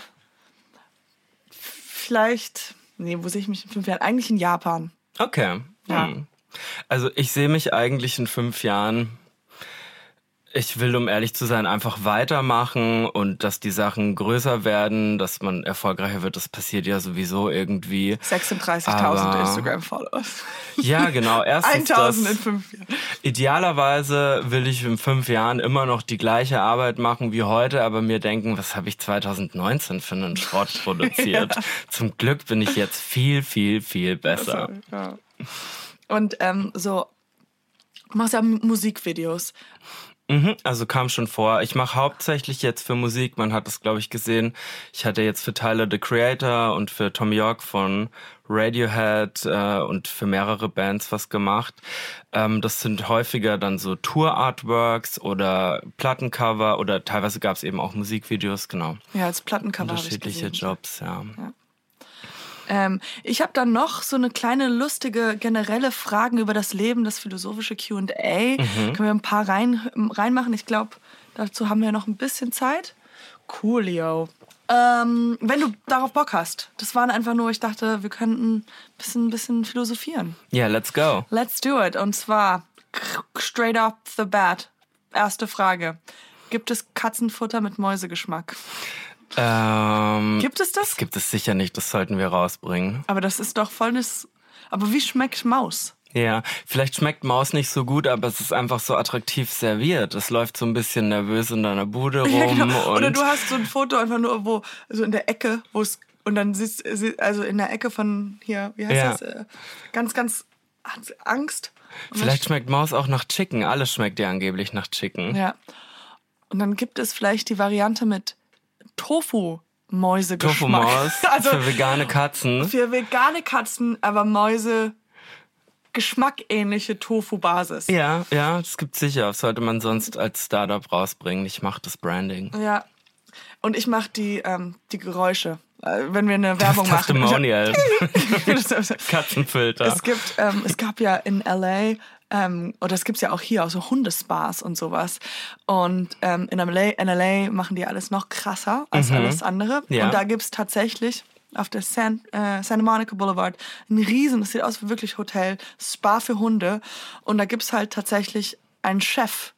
vielleicht, nee, wo sehe ich mich in fünf Jahren? Eigentlich in Japan. Okay. Ja. Hm. Also ich sehe mich eigentlich in fünf Jahren. Ich will, um ehrlich zu sein, einfach weitermachen und dass die Sachen größer werden, dass man erfolgreicher wird. Das passiert ja sowieso irgendwie. 36.000 Aber- Instagram-Followers. Ja, genau. Erstens 1.000 in fünf Jahren. Idealerweise will ich in fünf Jahren immer noch die gleiche Arbeit machen wie heute, aber mir denken, was habe ich 2019 für einen Schrott produziert? Zum Glück bin ich jetzt viel, viel, viel besser. Ja. Und ähm, so, du machst ja Musikvideos. Mhm, also kam schon vor. Ich mache hauptsächlich jetzt für Musik. Man hat es, glaube ich, gesehen. Ich hatte jetzt für Tyler the Creator und für Tom York von Radiohead äh, und für mehrere Bands was gemacht. Ähm, das sind häufiger dann so Tour-Artworks oder Plattencover oder teilweise gab es eben auch Musikvideos, genau. Ja, als Plattencover Unterschiedliche. Jobs, ja. Ähm, ich habe dann noch so eine kleine lustige generelle Fragen über das Leben, das philosophische Q&A. Können wir ein paar rein, reinmachen? Ich glaube, dazu haben wir noch ein bisschen Zeit. Coolio. Ähm, wenn du darauf Bock hast. Das waren einfach nur, ich dachte, wir könnten ein bisschen, bisschen philosophieren. Ja, let's go. Let's do it. Und zwar straight off the bat. Erste Frage. Gibt es Katzenfutter mit Mäusegeschmack? Ähm, Gibt es das? das gibt es sicher nicht, das sollten wir rausbringen. Aber das ist doch voll das... Aber wie schmeckt Maus? Ja, vielleicht schmeckt Maus nicht so gut, aber es ist einfach so attraktiv serviert. Es läuft so ein bisschen nervös in deiner Bude rum. Ja, genau. Oder du hast so ein Foto einfach nur, wo, so in der Ecke, wo es, und dann siehst sie- also in der Ecke von hier, wie heißt Ja. das? Äh, Ganz, ganz Angst. Vielleicht schmeckt Maus auch nach Chicken. Alles schmeckt ja angeblich nach Chicken. ja. Und dann gibt es vielleicht die Variante mit Tofu-Mäusegeschmack. Tofu-Maus also für vegane Katzen. für vegane Katzen, aber Mäuse geschmackähnliche Tofu-Basis. Ja, ja, das gibt sicher. Das sollte man sonst als Startup rausbringen. Ich mache das Branding. Ja. Und ich mache die, ähm, die Geräusche, äh, wenn wir eine Das Werbung machen. Testimonial. Das- Katzenfilter. Es gibt, ähm, es gab ja in LA, ähm, oder es gibt's ja auch hier, auch so Hundespas und sowas. Und ähm, in, LA, in LA machen die alles noch krasser als alles andere. Ja. Und da gibt's tatsächlich auf der San, äh, Santa Monica Boulevard ein riesen, das sieht aus wie wirklich Hotel, Spa für Hunde. Und da gibt's halt tatsächlich einen Chef,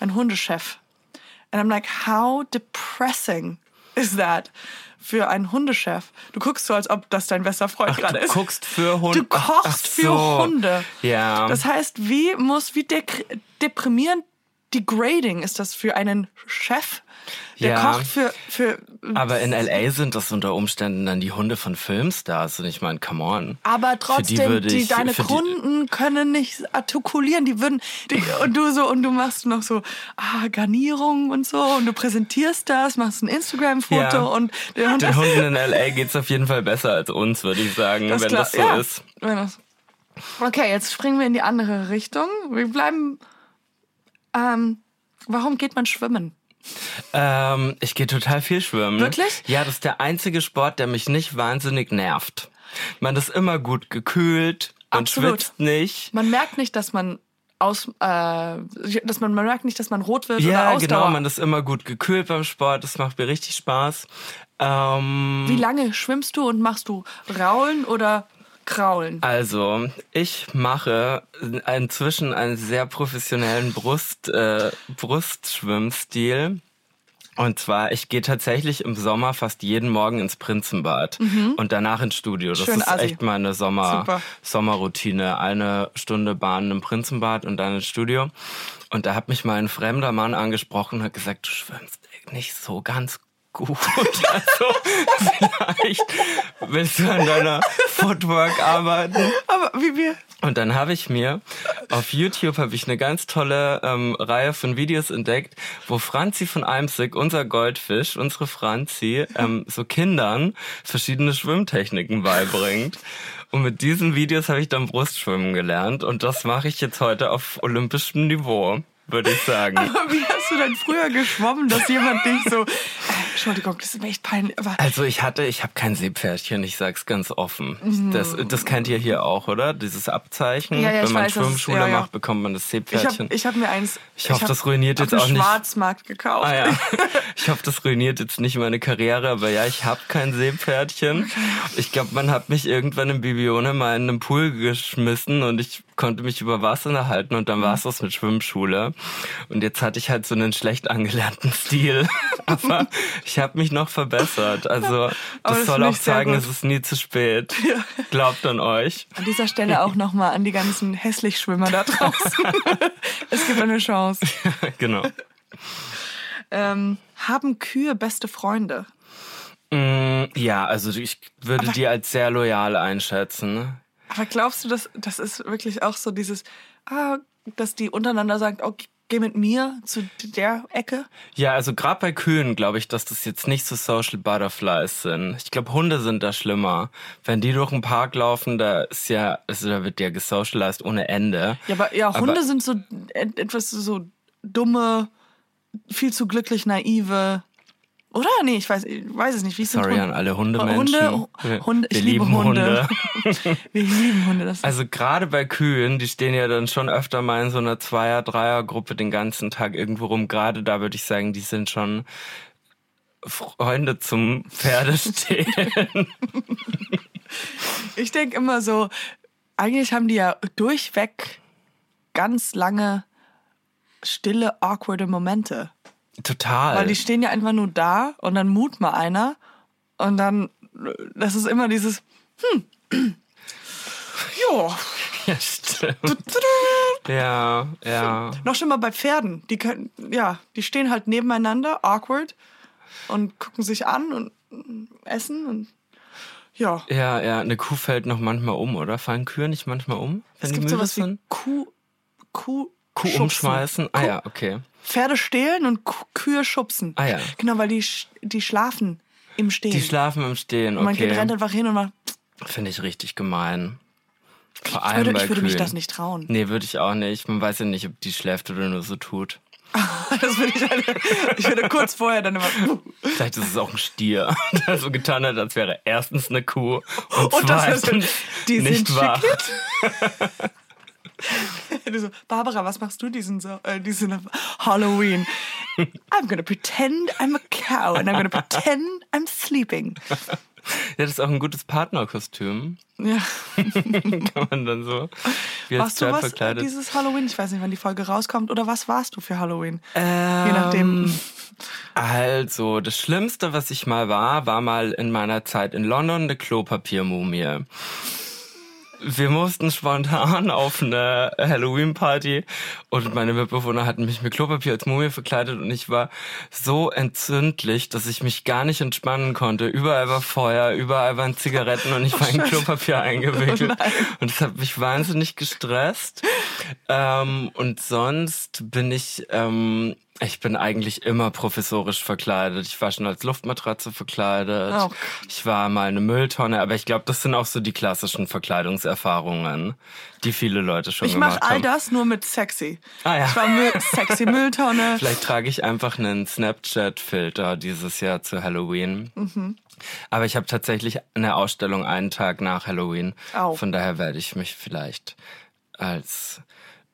einen Hundechef. And I'm like, how depressing is that? Für einen Hundechef. Du guckst so, als ob das dein bester Freund Ach, gerade du ist. guckst für Hunde. Du kochst für Hunde. Ja. Das heißt, wie muss, wie dek- deprimierend, degrading ist das für einen Chef, der Ja. kocht für, für, Aber in L.A. sind das unter Umständen dann die Hunde von Filmstars. Und ich meine, come on. aber die trotzdem, die, ich- deine für die- Kunden können nicht artikulieren, die würden, die, und du so, und du machst noch so, ah, Garnierung und so, und du präsentierst das, machst ein Instagram-Foto Ja. und der Hund Den Hunden in L.A. geht's auf jeden Fall besser als uns, würde ich sagen, Das wenn klar- das so ja. ist. Wenn das- Okay, jetzt springen wir in die andere Richtung. Wir bleiben Ähm, warum geht man schwimmen? Ähm, ich gehe total viel schwimmen. Wirklich? Ja, das ist der einzige Sport, der mich nicht wahnsinnig nervt. Man ist immer gut gekühlt, man Absolut. schwitzt nicht. Man merkt nicht, dass man aus, äh, dass man, man merkt nicht, dass man rot wird oder Ja, Ausdauer. genau, man ist immer gut gekühlt beim Sport, das macht mir richtig Spaß. Ähm, Wie lange schwimmst du und machst du Raulen oder Kraulen? Also, ich mache inzwischen einen sehr professionellen Brust, äh, Brustschwimmstil. Und zwar, ich gehe tatsächlich im Sommer fast jeden Morgen ins Prinzenbad und danach ins Studio. Das Mhm. Schön ist assi. echt meine Sommer, Super. Sommerroutine. Eine Stunde Bahn im Prinzenbad und dann ins Studio. Und da hat mich mal ein fremder Mann angesprochen und hat gesagt, du schwimmst nicht so ganz gut. Also, vielleicht willst du an deiner Footwork arbeiten. Aber wie wir. Und dann habe ich mir auf YouTube habe ich eine ganz tolle ähm, Reihe von Videos entdeckt, wo Franzi von Eimsig, unser Goldfisch, unsere Franzi, ähm, so Kindern verschiedene Schwimmtechniken beibringt. Und mit diesen Videos habe ich dann Brustschwimmen gelernt und das mache ich jetzt heute auf olympischem Niveau, würde ich sagen. Aber wie hast du denn früher geschwommen, dass jemand dich so. Entschuldigung, das ist mir echt peinlich. Aber Also ich hatte, ich habe kein Seepferdchen, ich sag's ganz offen. Das, das kennt ihr hier auch, oder? Dieses Abzeichen. Ja, ja, Wenn man weiß, Schwimmschule ja, macht, bekommt man das ich Seepferdchen. habe ich hab mir eins. Ich hoffe, das ruiniert jetzt auch nicht- Schwarzmarkt gekauft. Ah. Ich hoffe, das ruiniert jetzt nicht meine Karriere, aber ja, ich habe kein Seepferdchen. Ich glaube, man hat mich irgendwann im Bibione mal in einen Pool geschmissen und ich konnte mich über Wasser halten und dann war es das mit Schwimmschule. Und jetzt hatte ich halt so einen schlecht angelernten Stil. Aber ich habe mich noch verbessert. Also Aber das das soll auch gut. es ist nie zu spät. Glaubt an euch. An dieser Stelle auch nochmal an die ganzen Hässlichschwimmer da draußen. es gibt eine Chance. genau. Ähm, haben Kühe beste Freunde? Mm, Ja, also ich würde die als sehr loyal einschätzen. Aber glaubst du, dass das ist wirklich auch so dieses, ah, dass die untereinander sagen, oh, geh mit mir zu der Ecke? Ja, also gerade bei Kühen glaube ich, dass das jetzt nicht so Social Butterflies sind. Ich glaube, Hunde sind da schlimmer. Wenn die durch den Park laufen, da ist ja, also da wird ja gesocialized ohne Ende. Ja, aber ja, Aber- Hunde sind so et- etwas so dumme, viel zu glücklich naive. Oder? Nee, ich weiß, ich weiß es nicht. Wie Sorry Hunde? an alle Hundemenschen. Hunde, Hunde, wir ich liebe lieben Hunde. Wir lieben Hunde. Das Also gerade bei Kühen, die stehen ja dann schon öfter mal in so einer Zweier-, Dreier-Gruppe den ganzen Tag irgendwo rum. Gerade da würde ich sagen, die sind schon Freunde zum Pferdestehen. Ich denke immer so, eigentlich haben die ja durchweg ganz lange stille, awkwarde Momente. Total. Weil die stehen ja einfach nur da und dann mut mal einer und dann, das ist immer dieses, hm, ja, ja, stimmt. Ja, ja. noch schlimmer bei Pferden. Die können, ja, die stehen halt nebeneinander, awkward und gucken sich an und essen und ja. Ja, ja, eine Kuh fällt noch manchmal um, oder? Fallen Kühe nicht manchmal um, Es gibt sowas wie sind? Kuh, Kuh, Kuh schubsen. umschmeißen? Ah Kuh- ja, okay. Pferde stehlen und Kühe schubsen. Ah ja. Genau, weil die, die schlafen im Stehen. Die schlafen im Stehen, und man geht, rennt okay. einfach hin und man, Finde ich richtig gemein. Vor ich allem würde, bei ich würde mich das nicht trauen. Nee, würde ich auch nicht. Man weiß ja nicht, ob die schläft oder nur so tut. Das würde ich, halt, ich würde kurz vorher dann immer. Vielleicht ist es auch ein Stier, der so getan hat, als wäre erstens eine Kuh und, Und das ist, zweitens die nicht sind wach. Du so, Barbara, was machst du diesen, so, äh, diesen Halloween? I'm gonna pretend I'm a cow and I'm gonna pretend I'm sleeping. Ja, das ist auch ein gutes Partnerkostüm. Ja. Kann man dann so wie Warst du was äh, verkleidet. dieses Halloween? Ich weiß nicht, wann die Folge rauskommt. Oder was warst du für Halloween? Ähm, Je nachdem. Also, das Schlimmste, was ich mal war, war mal in meiner Zeit in London eine Klopapiermumie. Wir mussten spontan auf eine Halloween-Party und meine Mitbewohner hatten mich mit Klopapier als Mumie verkleidet und ich war so entzündlich, dass ich mich gar nicht entspannen konnte. Überall war Feuer, überall waren Zigaretten und ich war in Klopapier eingewickelt. und das hat mich wahnsinnig gestresst. Ähm, und sonst bin ich ähm, Ich bin eigentlich immer professorisch verkleidet. Ich war schon als Luftmatratze verkleidet. Oh ich war mal eine Mülltonne, aber ich glaube, das sind auch so die klassischen Verkleidungserfahrungen, die viele Leute schon Ich gemacht mache all haben. das nur mit sexy. Ah, ja. Ich war Müll, sexy Mülltonne. Vielleicht trage ich einfach einen Snapchat-Filter dieses Jahr zu Halloween. Mhm. Aber ich habe tatsächlich eine Ausstellung einen Tag nach Halloween. Au. Von daher werde ich mich vielleicht als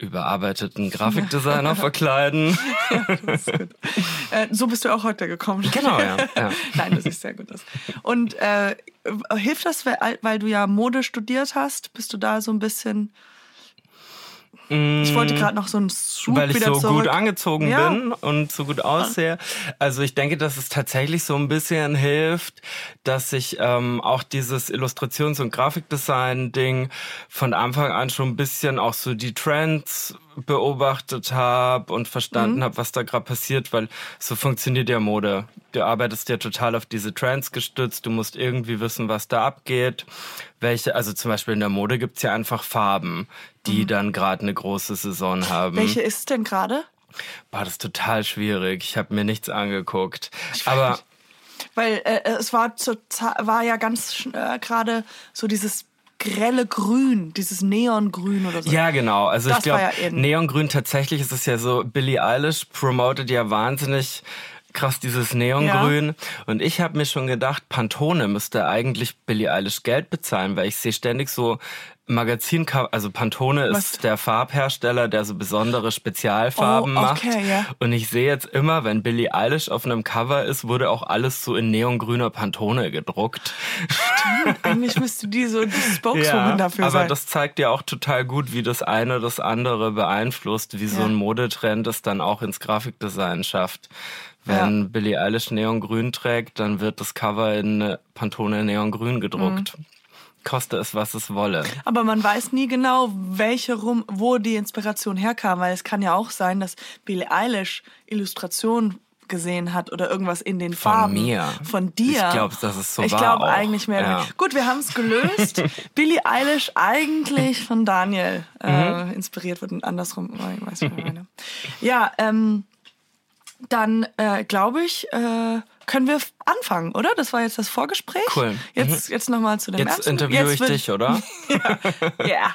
überarbeiteten Grafikdesigner verkleiden. Äh, so bist du auch heute gekommen. Genau, ja, ja. Nein, das sieht sehr gut aus. Und äh, hilft das, weil, weil du ja Mode studiert hast? Bist du da so ein bisschen... Ich wollte gerade noch so einen Swoop weil ich wieder so zurück. gut angezogen Ja. bin und so gut aussehe. Also ich denke, dass es tatsächlich so ein bisschen hilft, dass ich ähm, auch dieses Illustrations- und Grafikdesign-Ding von Anfang an schon ein bisschen auch so die Trends beobachtet habe und verstanden Mhm. habe, was da gerade passiert, weil so funktioniert ja Mode. Du arbeitest ja total auf diese Trends gestützt, du musst irgendwie wissen, was da abgeht. Welche, also zum Beispiel in der Mode gibt's ja einfach Farben, die dann gerade eine große Saison haben. Mhm. Welche ist es denn gerade? Boah, das ist total schwierig. Ich habe mir nichts angeguckt. Aber Weil äh, es war, zu, war ja ganz äh, gerade so dieses grelle Grün, dieses Neongrün oder so. ja, genau. Also Das ich glaube, ja. Neongrün tatsächlich ist es ja so, Billie Eilish promotet ja wahnsinnig krass dieses Neongrün. Und ich habe mir schon gedacht, Pantone müsste eigentlich Billie Eilish Geld bezahlen, weil ich sehe ständig so Magazin, also Pantone ist Was? der Farbhersteller, der so besondere Spezialfarben Oh, macht. okay, ja. Und ich sehe jetzt immer, wenn Billie Eilish auf einem Cover ist, wurde auch alles so in neongrüner Pantone gedruckt. Eigentlich müsste die so die Spokeswoman dafür aber sein. das zeigt ja auch total gut, wie das eine das andere beeinflusst, wie so Ja. ein Modetrend es dann auch ins Grafikdesign schafft. Wenn Ja. Billie Eilish Neongrün trägt, dann wird das Cover in Pantone Neongrün gedruckt. Mhm. Koste es, was es wolle. Aber man weiß nie genau, welche rum, wo die Inspiration herkam, weil es kann ja auch sein, dass Billie Eilish Illustration gesehen hat oder irgendwas in den Von Farben. mir. Von dir. Ich glaub, dass es so Ich glaube eigentlich mehr. Ja. Gut, wir haben es gelöst. Billie Eilish eigentlich von Daniel äh, Mhm. inspiriert wird und andersrum. Weiß, ich meine. Ja, ähm, dann äh, glaube ich, äh, können wir anfangen, oder? Das war jetzt das Vorgespräch. Cool. Jetzt, jetzt nochmal zu dem Jetzt Ernsten. interviewe ich wird- dich, oder? ja.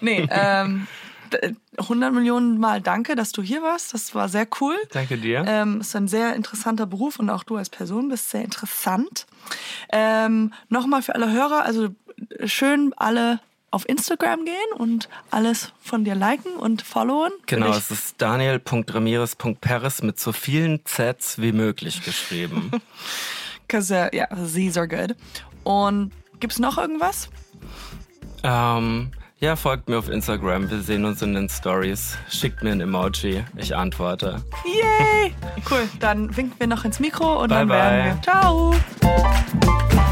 Nee, ähm, d- 100 Millionen Mal danke, dass du hier warst. Das war sehr cool. Danke dir. Ähm, ist ein sehr interessanter Beruf und auch du als Person bist sehr interessant. Ähm, Nochmal für alle Hörer, also schön alle auf Instagram gehen und alles von dir liken und followen. Genau, es ist daniel.ramirez.peres mit so vielen Zs wie möglich geschrieben. Cause, uh, yeah, these are good. Und gibt's noch irgendwas? ähm, ja, folgt mir auf Instagram. Wir sehen uns in den Stories. Schickt mir ein Emoji. Ich antworte. Yay! Cool, dann winken wir noch ins Mikro und Bye, dann bye. werden wir. Ciao!